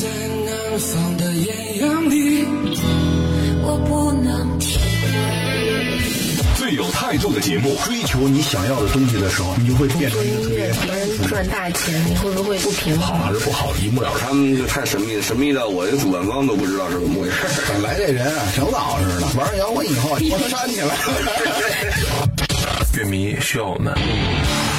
在南方的艳阳里，我不能停。最有态度的节目，追求你想要的东西的时候，你就会变成一个特别他们赚大钱，你会不会不平衡？好还是不好，一目了然。他们就太神秘了，神秘到我这主办方都不知道是怎么回事。本来这人啊，挺老实的，玩摇滚以后，我煽起来了。乐迷需要我们。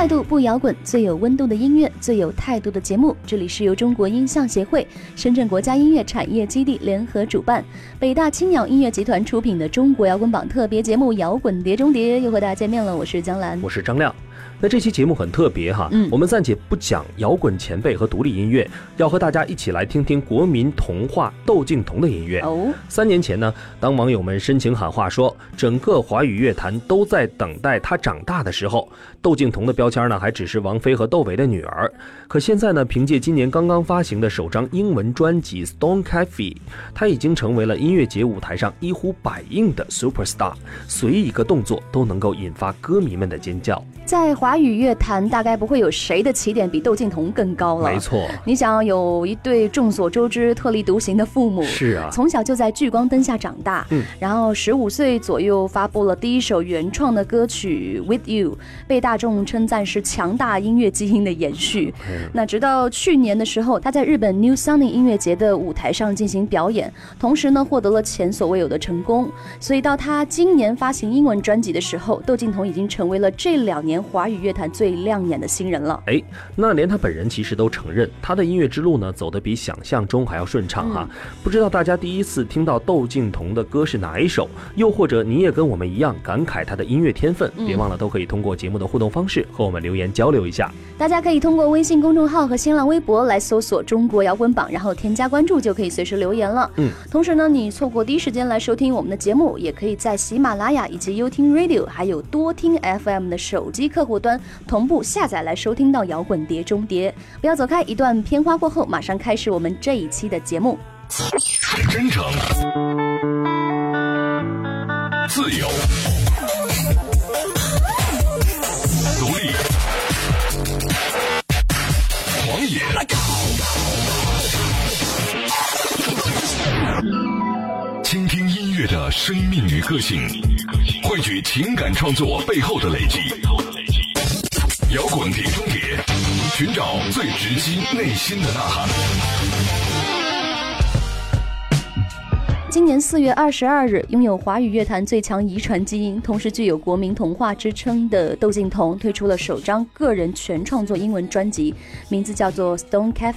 态度不摇滚，最有温度的音乐，最有态度的节目。这里是由中国音像协会、深圳国家音乐产业基地联合主办，北大青鸟音乐集团出品的中国摇滚榜特别节目《摇滚碟中谍》，又和大家见面了。我是江兰，我是张亮。那这期节目很特别哈，嗯我们暂且不讲摇滚前辈和独立音乐，要和大家一起来听听国民童话窦靖童的音乐。哦，三年前呢，当网友们深情喊话说整个华语乐坛都在等待他长大的时候，窦靖童的标签呢还只是王菲和窦唯的女儿。可现在呢，凭借今年刚刚发行的首张英文专辑《Stone Cafe》，他已经成为了音乐节舞台上一呼百应的 superstar，随意一个动作都能够引发歌迷们的尖叫。在华语乐坛，大概不会有谁的起点比窦靖童更高了。没错，你想有一对众所周知特立独行的父母，是啊从小就在聚光灯下长大，嗯，然后十五岁左右发布了第一首原创的歌曲《With You》，被大众称赞是强大音乐基因的延续。嗯那直到去年的时候，他在日本 New Sunny 音乐节的舞台上进行表演，同时呢获得了前所未有的成功。所以到他今年发行英文专辑的时候，窦靖童已经成为了这两年华语乐坛最亮眼的新人了。哎，那连他本人其实都承认，他的音乐之路呢走得比想象中还要顺畅哈。不知道大家第一次听到窦靖童的歌是哪一首？又或者你也跟我们一样感慨他的音乐天分？别忘了都可以通过节目的互动方式和我们留言交流一下。大家可以通过微信公众号和新浪微博来搜索“中国摇滚榜”，然后添加关注就可以随时留言了。嗯，同时呢，你错过第一时间来收听我们的节目，也可以在喜马拉雅以及优听 Radio 还有多听 FM 的手机客户端同步下载来收听到摇滚碟中谍。不要走开，一段片花过后，马上开始我们这一期的节目。真诚、自由、独立、狂野、倾听音乐的生命与个性，汇聚情感创作背后的累积。摇滚碟中谍，寻找最直击内心的呐喊。今年四月二十二日，拥有华语乐坛最强遗传基因，同时具有国民童话之称的窦靖童推出了首张个人全创作英文专辑，名字叫做《Stone Cafe》，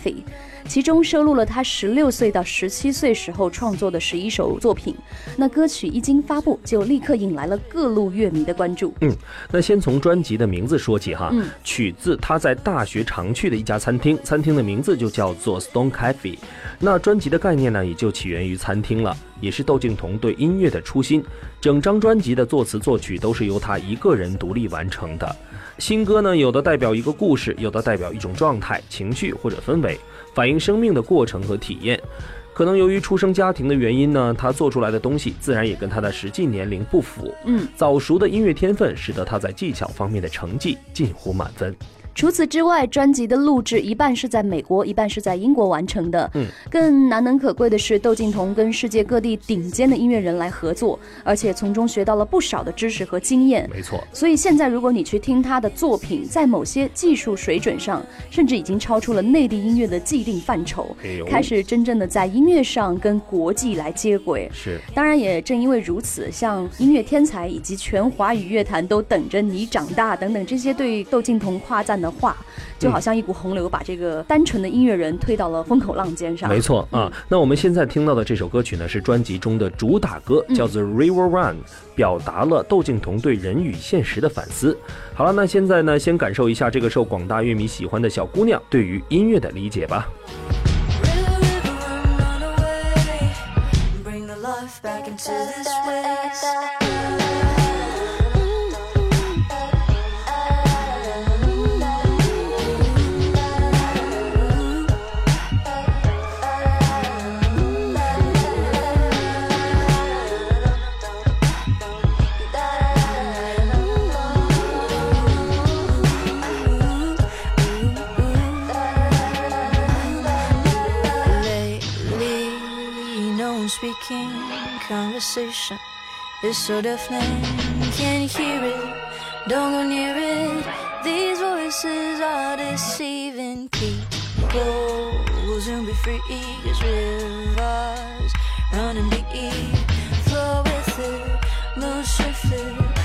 其中收录了他十六岁到十七岁时候创作的十一首作品。那歌曲一经发布，就立刻引来了各路乐迷的关注。嗯，那先从专辑的名字说起哈，嗯取自他在大学常去的一家餐厅，餐厅的名字就叫做 Stone Cafe。那专辑的概念呢，也就起源于餐厅了，也是窦靖童对音乐的初心。整张专辑的作词作曲都是由他一个人独立完成的。新歌呢，有的代表一个故事，有的代表一种状态、情绪或者氛围，反映生命的过程和体验。可能由于出生家庭的原因呢，他做出来的东西自然也跟他的实际年龄不符。嗯，早熟的音乐天分使得他在技巧方面的成绩近乎满分。除此之外，专辑的录制一半是在美国，一半是在英国完成的。嗯，更难能可贵的是，窦靖童跟世界各地顶尖的音乐人来合作，而且从中学到了不少的知识和经验。没错，所以现在，如果你去听他的作品，在某些技术水准上，甚至已经超出了内地音乐的既定范畴哎，开始真正的在音乐上跟国际来接轨。是当然，也正因为如此，像音乐天才以及全华语乐坛都等着你长大等等这些对窦靖童夸赞的话，就好像一股洪流，把这个单纯的音乐人推到了风口浪尖上。没错啊。那我们现在听到的这首歌曲呢，是专辑中的主打歌，叫做《River Run》，表达了窦靖童对人与现实的反思。好了，那现在呢，先感受一下这个受广大乐迷喜欢的小姑娘对于音乐的理解吧。Bring the life back into this place. speaking conversation is so deafening. Can you hear it? Don't go near it. These voices are deceiving. Keep go, soon be free. Cause rivers running deep. Flow with it, move swiftly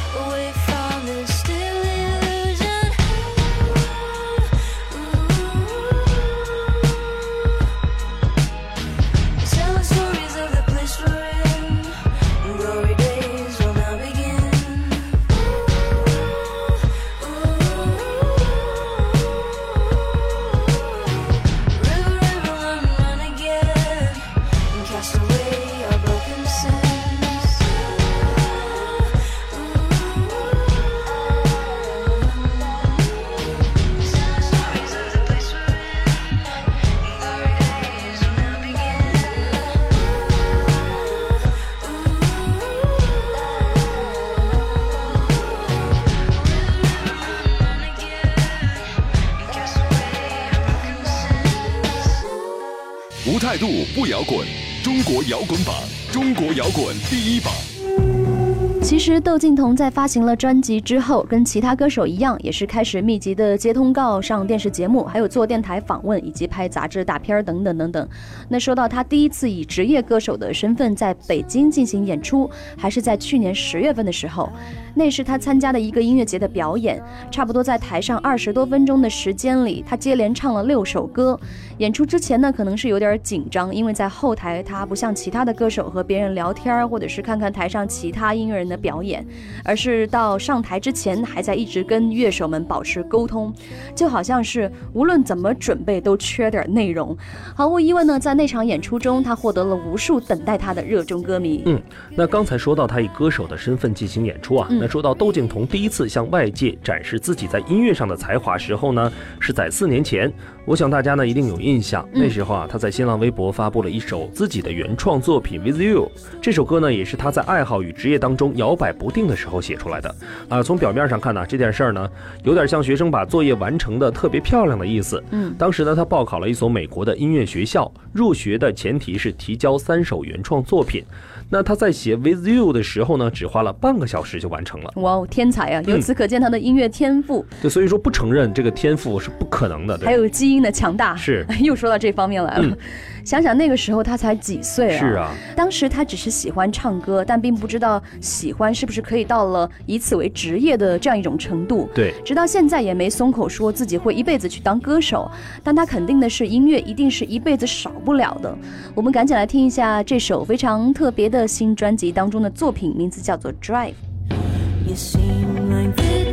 不摇滚，中国摇滚榜，中国摇滚第一榜。其实窦靖童在发行了专辑之后，跟其他歌手一样，也是开始密集的接通告、上电视节目，还有做电台访问，以及拍杂志大片儿等等等等。那说到他第一次以职业歌手的身份在北京进行演出，还是在去年十月份的时候，那是他参加的一个音乐节的表演，差不多在台上二十多分钟的时间里，他接连唱了六首歌。演出之前呢，可能是有点紧张，因为在后台他不像其他的歌手和别人聊天儿，或者是看看台上其他音乐人的表演，而是到上台之前还在一直跟乐手们保持沟通，就好像是无论怎么准备都缺点内容。毫无疑问呢，在那场演出中，他获得了无数等待他的热衷歌迷。嗯，那刚才说到他以歌手的身份进行演出啊，那说到窦靖童第一次向外界展示自己在音乐上的才华时候呢，是在四年前。我想大家呢一定有印象，那时候啊，他在新浪微博发布了一首自己的原创作品《With You》。这首歌呢，也是他在爱好与职业当中摇摆不定的时候写出来的。啊，从表面上看呢，这件事儿呢，有点像学生把作业完成的特别漂亮的意思。嗯，当时呢，他报考了一所美国的音乐学校，入学的前提是提交三首原创作品。那他在写《With You》的时候呢，只花了半个小时就完成了。哇哦，天才啊！由此可见他的音乐天赋，对，所以说不承认这个天赋是不可能的。对还有基因的强大。是 又说到这方面来了。想想那个时候他才几岁啊？是啊，当时他只是喜欢唱歌，但并不知道喜欢是不是可以到了以此为职业的这样一种程度。对，直到现在也没松口说自己会一辈子去当歌手，但他肯定的是音乐一定是一辈子少不了的。我们赶紧来听一下这首非常特别的新专辑当中的作品，名字叫做《Drive》。You seem like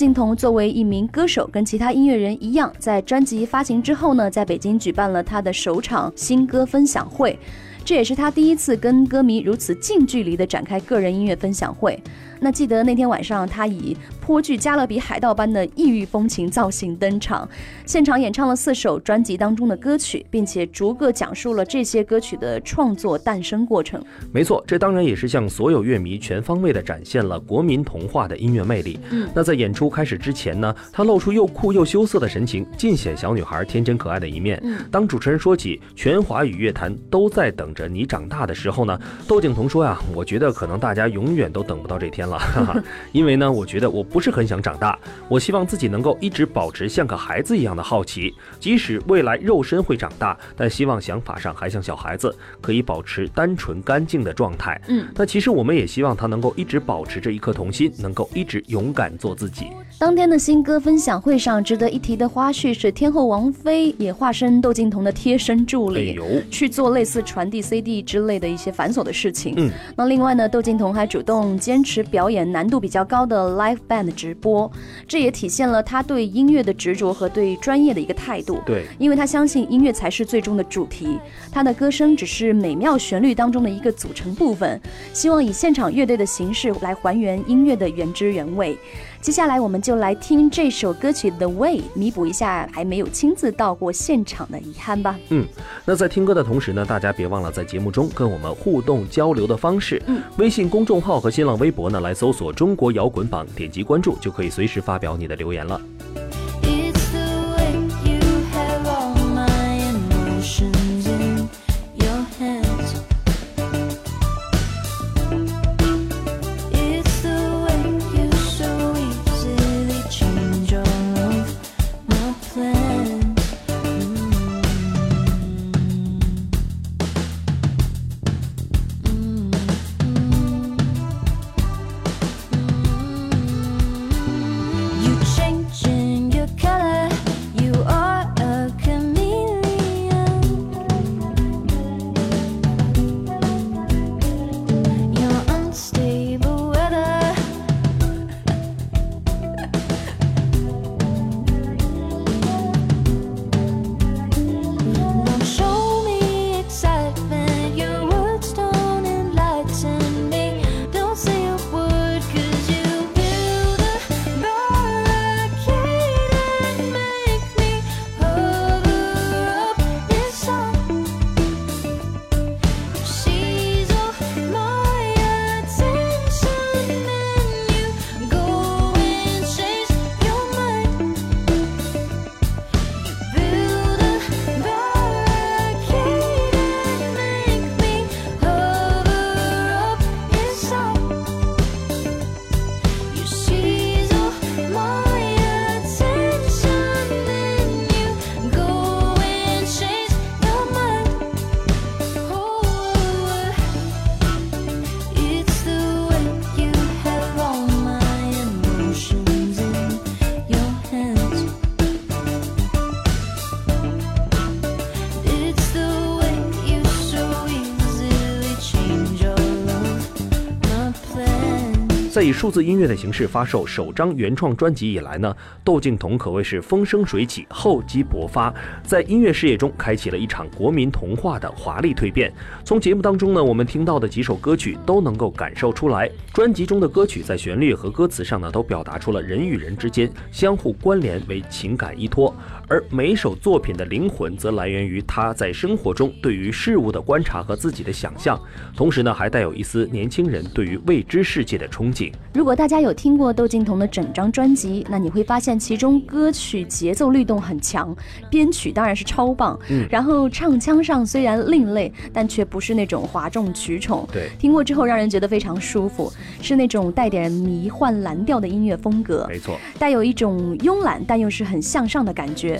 窦靖童作为一名歌手，跟其他音乐人一样，在专辑发行之后呢，在北京举办了他的首场新歌分享会，这也是他第一次跟歌迷如此近距离的展开个人音乐分享会。那记得那天晚上，他以颇具加勒比海盗般的异域风情造型登场，现场演唱了四首专辑当中的歌曲，并且逐个讲述了这些歌曲的创作诞生过程。没错，这当然也是向所有乐迷全方位的展现了国民童话的音乐魅力。嗯，那在演出开始之前呢，他露出又酷又羞涩的神情，尽显小女孩天真可爱的一面。嗯，当主持人说起全华语乐坛都在等着你长大的时候呢，窦靖童说呀：“我觉得可能大家永远都等不到这天了。”哈哈，因为呢，我觉得我不是很想长大，我希望自己能够一直保持像个孩子一样的好奇，即使未来肉身会长大，但希望想法上还像小孩子，可以保持单纯干净的状态。嗯，那其实我们也希望他能够一直保持着一颗童心，能够一直勇敢做自己。当天的新歌分享会上，值得一提的花絮是，天后王菲也化身窦靖童的贴身助理，去做类似传递 CD 之类的一些繁琐的事情。嗯，那另外呢，窦靖童还主动坚持表。演难度比较高的 live band 直播，这也体现了他对音乐的执着和对专业的一个态度。对，因为他相信音乐才是最终的主题，他的歌声只是美妙旋律当中的一个组成部分。希望以现场乐队的形式来还原音乐的原汁原味。接下来我们就来听这首歌曲《The Way》，弥补一下还没有亲自到过现场的遗憾吧。嗯，那在听歌的同时呢，大家别忘了在节目中跟我们互动交流的方式。嗯，微信公众号和新浪微博呢，来搜索“中国摇滚榜”，点击关注就可以随时发表你的留言了。在以数字音乐的形式发售首张原创专辑以来呢，窦靖童可谓是风生水起、厚积薄发，在音乐事业中开启了一场国民童话的华丽蜕变。从节目当中呢，我们听到的几首歌曲都能够感受出来，专辑中的歌曲在旋律和歌词上呢，都表达出了人与人之间相互关联为情感依托。而每首作品的灵魂则来源于他在生活中对于事物的观察和自己的想象，同时呢，还带有一丝年轻人对于未知世界的憧憬。如果大家有听过窦靖童的整张专辑，那你会发现其中歌曲节奏律动很强，编曲当然是超棒。嗯，然后唱腔上虽然另类，但却不是那种哗众取宠。对，听过之后让人觉得非常舒服，是那种带点迷幻蓝调的音乐风格。没错，带有一种慵懒但又是很向上的感觉。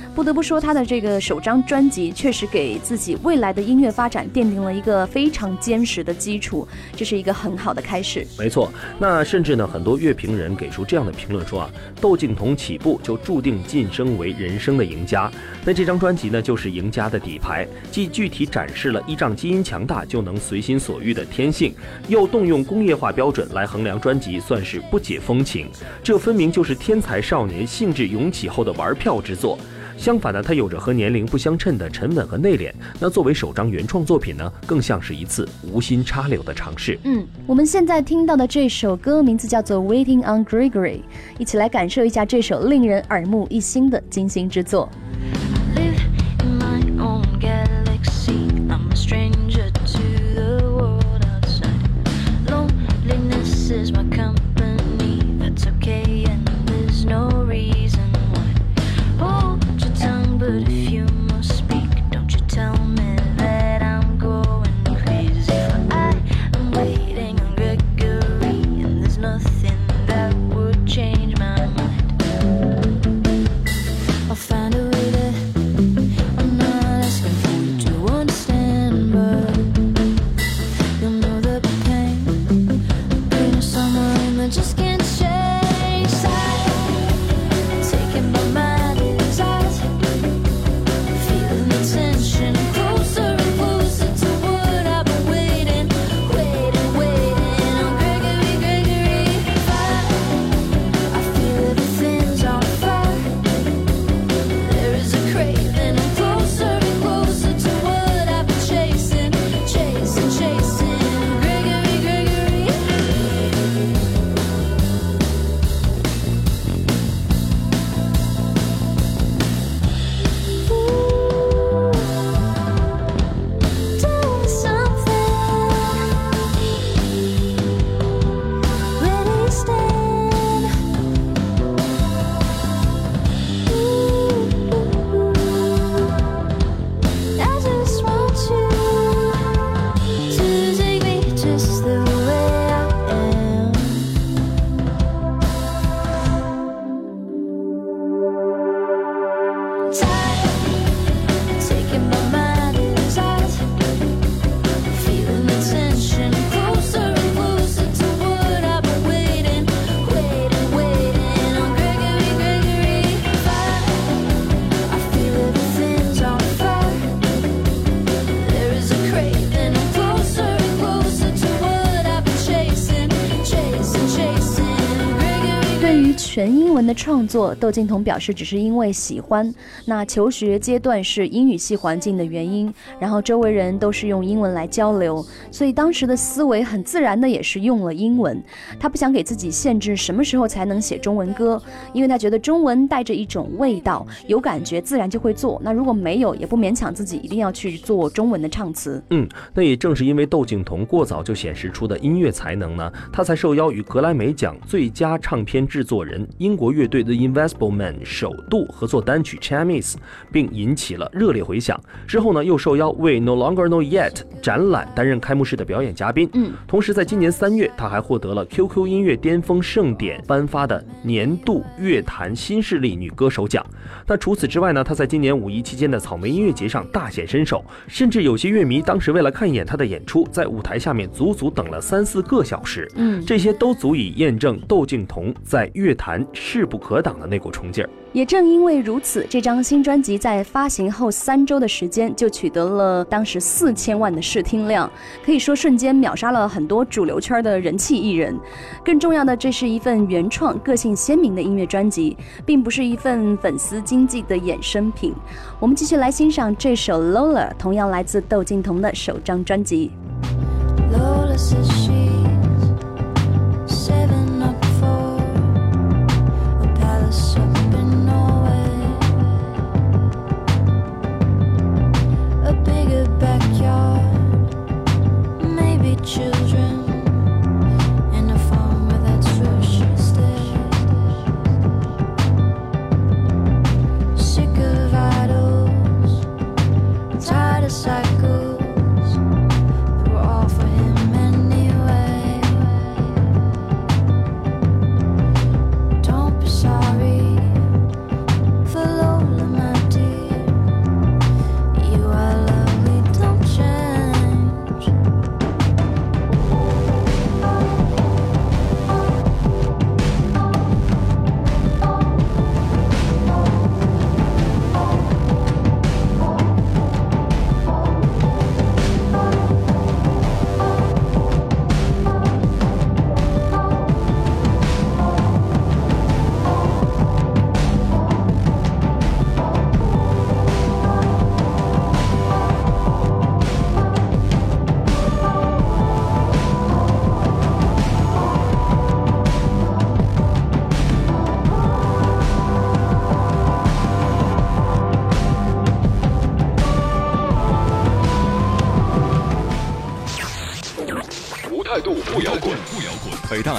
不得不说，他的这个首张专辑确实给自己未来的音乐发展奠定了一个非常坚实的基础，这是一个很好的开始。没错，那甚至呢，很多乐评人给出这样的评论说啊，窦靖童起步就注定晋升为人生的赢家。那这张专辑呢，就是赢家的底牌，既具体展示了依仗基因强大就能随心所欲的天性，又动用工业化标准来衡量专辑，算是不解风情。这分明就是天才少年兴致涌起后的玩票之作。相反呢，它有着和年龄不相称的沉稳和内敛。那作为首张原创作品呢，更像是一次无心插柳的尝试。嗯，我们现在听到的这首歌名字叫做《Waiting on Gregory》，一起来感受一下这首令人耳目一新的精心之作。创作，窦靖童表示只是因为喜欢。那求学阶段是英语系环境的原因，然后周围人都是用英文来交流，所以当时的思维很自然的也是用了英文。他不想给自己限制什么时候才能写中文歌，因为他觉得中文带着一种味道，有感觉自然就会做。那如果没有，也不勉强自己一定要去做中文的唱词。嗯，那也正是因为窦靖童过早就显示出的音乐才能呢，他才受邀与格莱美奖最佳唱片制作人英国乐队 The Invisible Man 首度合作单曲《Chinese》，并引起了热烈回响。之后呢，又受邀为 No Longer Know Yet 展览担任开幕式的表演嘉宾。嗯，同时在今年三月，他还获得了 QQ 音乐巅峰盛典颁发的年度乐坛新势力女歌手奖。那除此之外呢，他在今年五一期间的草莓音乐节上大显身手，甚至有些乐迷当时为了看一眼他的演出，在舞台下面足足等了三四个小时。嗯，这些都足以验证窦靖童在乐坛势不可挡的那股冲劲儿。也正因为如此，这张新专辑在发行后三周的时间就取得了当时四千万的试听量，可以说瞬间秒杀了很多主流圈的人气艺人。更重要的，这是一份原创、个性鲜明的音乐专辑，并不是一份粉丝经济的衍生品。我们继续来欣赏这首《Lola》，同样来自窦靖童的首张专辑。Lola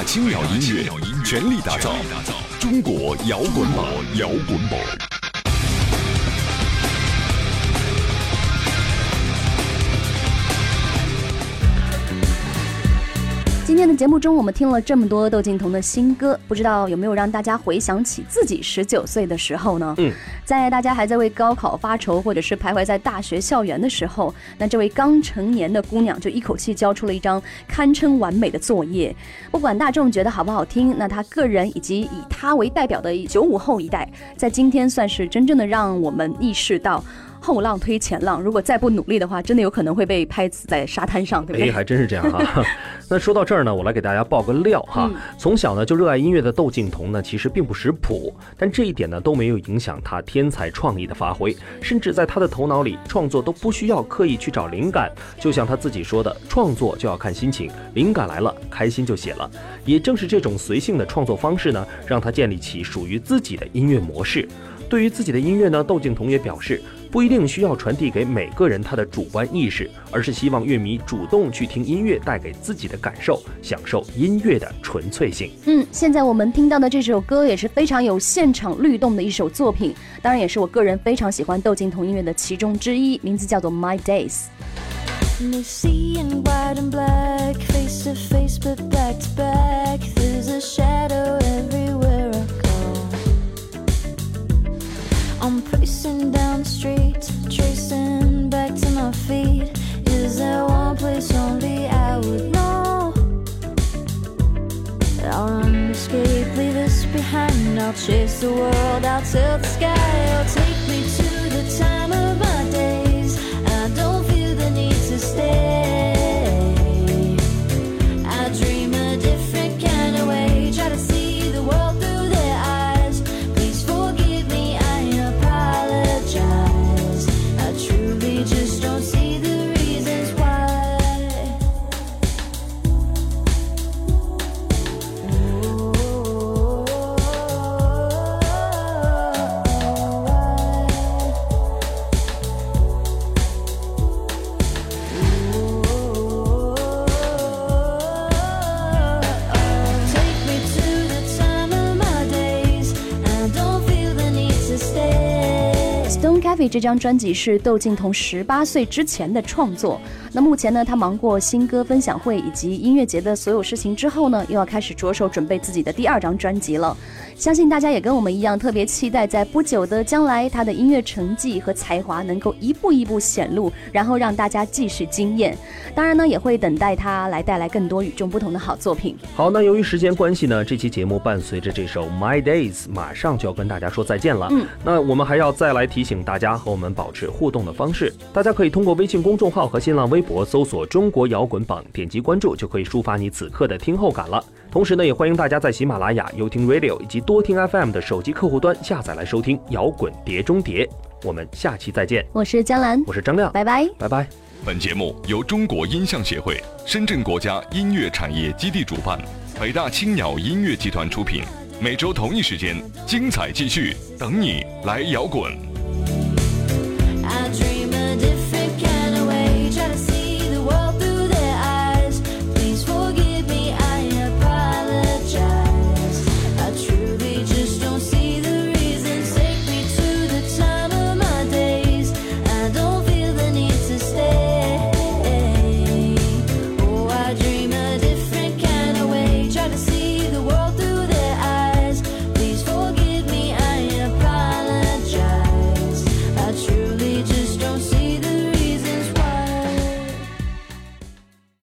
青鸟音乐全力打造中国摇滚榜，摇滚榜。的节目中，我们听了这么多窦靖童的新歌，不知道有没有让大家回想起自己十九岁的时候呢？嗯，在大家还在为高考发愁，或者是徘徊在大学校园的时候，那这位刚成年的姑娘就一口气交出了一张堪称完美的作业。不管大众觉得好不好听，那她个人以及以她为代表的九五后一代，在今天算是真正的让我们意识到。后浪推前浪，如果再不努力的话，真的有可能会被拍死在沙滩上，对不对？哎，还真是这样哈。那说到这儿呢，我来给大家爆个料哈。从小呢就热爱音乐的窦靖童呢，其实并不识谱，但这一点呢都没有影响他天才创意的发挥，甚至在他的头脑里创作都不需要刻意去找灵感，就像他自己说的，创作就要看心情，灵感来了，开心就写了。也正是这种随性的创作方式呢，让他建立起属于自己的音乐模式。对于自己的音乐呢，窦靖童也表示。不一定需要传递给每个人他的主观意识，而是希望乐迷主动去听音乐带给自己的感受，享受音乐的纯粹性。嗯，现在我们听到的这首歌也是非常有现场律动的一首作品，当然也是我个人非常喜欢窦靖童音乐的其中之一，名字叫做《My Days》。I'm pacing down the street, tracing back to my feet. Is there one place only I would know? I'll run, escape, leave this behind. I'll chase the world, I'll tilt the sky. I'll take me to 这张专辑是窦靖童十八岁之前的创作。那目前呢，他忙过新歌分享会以及音乐节的所有事情之后呢，又要开始着手准备自己的第二张专辑了。相信大家也跟我们一样，特别期待在不久的将来，他的音乐成绩和才华能够一步一步显露，然后让大家继续惊艳。当然呢，也会等待他来带来更多与众不同的好作品。好，那由于时间关系呢，这期节目伴随着这首《My Days》，马上就要跟大家说再见了。嗯，那我们还要再来提醒大家和我们保持互动的方式，大家可以通过微信公众号和新浪微博搜索“中国摇滚榜”，点击关注就可以抒发你此刻的听后感了。同时呢，也欢迎大家在喜马拉雅、优听 Radio 以及多听 FM 的手机客户端下载来收听摇滚碟中谍。我们下期再见。我是江兰，我是张亮，拜拜，拜拜。本节目由中国音像协会、深圳国家音乐产业基地主办，北大青鸟音乐集团出品。每周同一时间，精彩继续，等你来摇滚。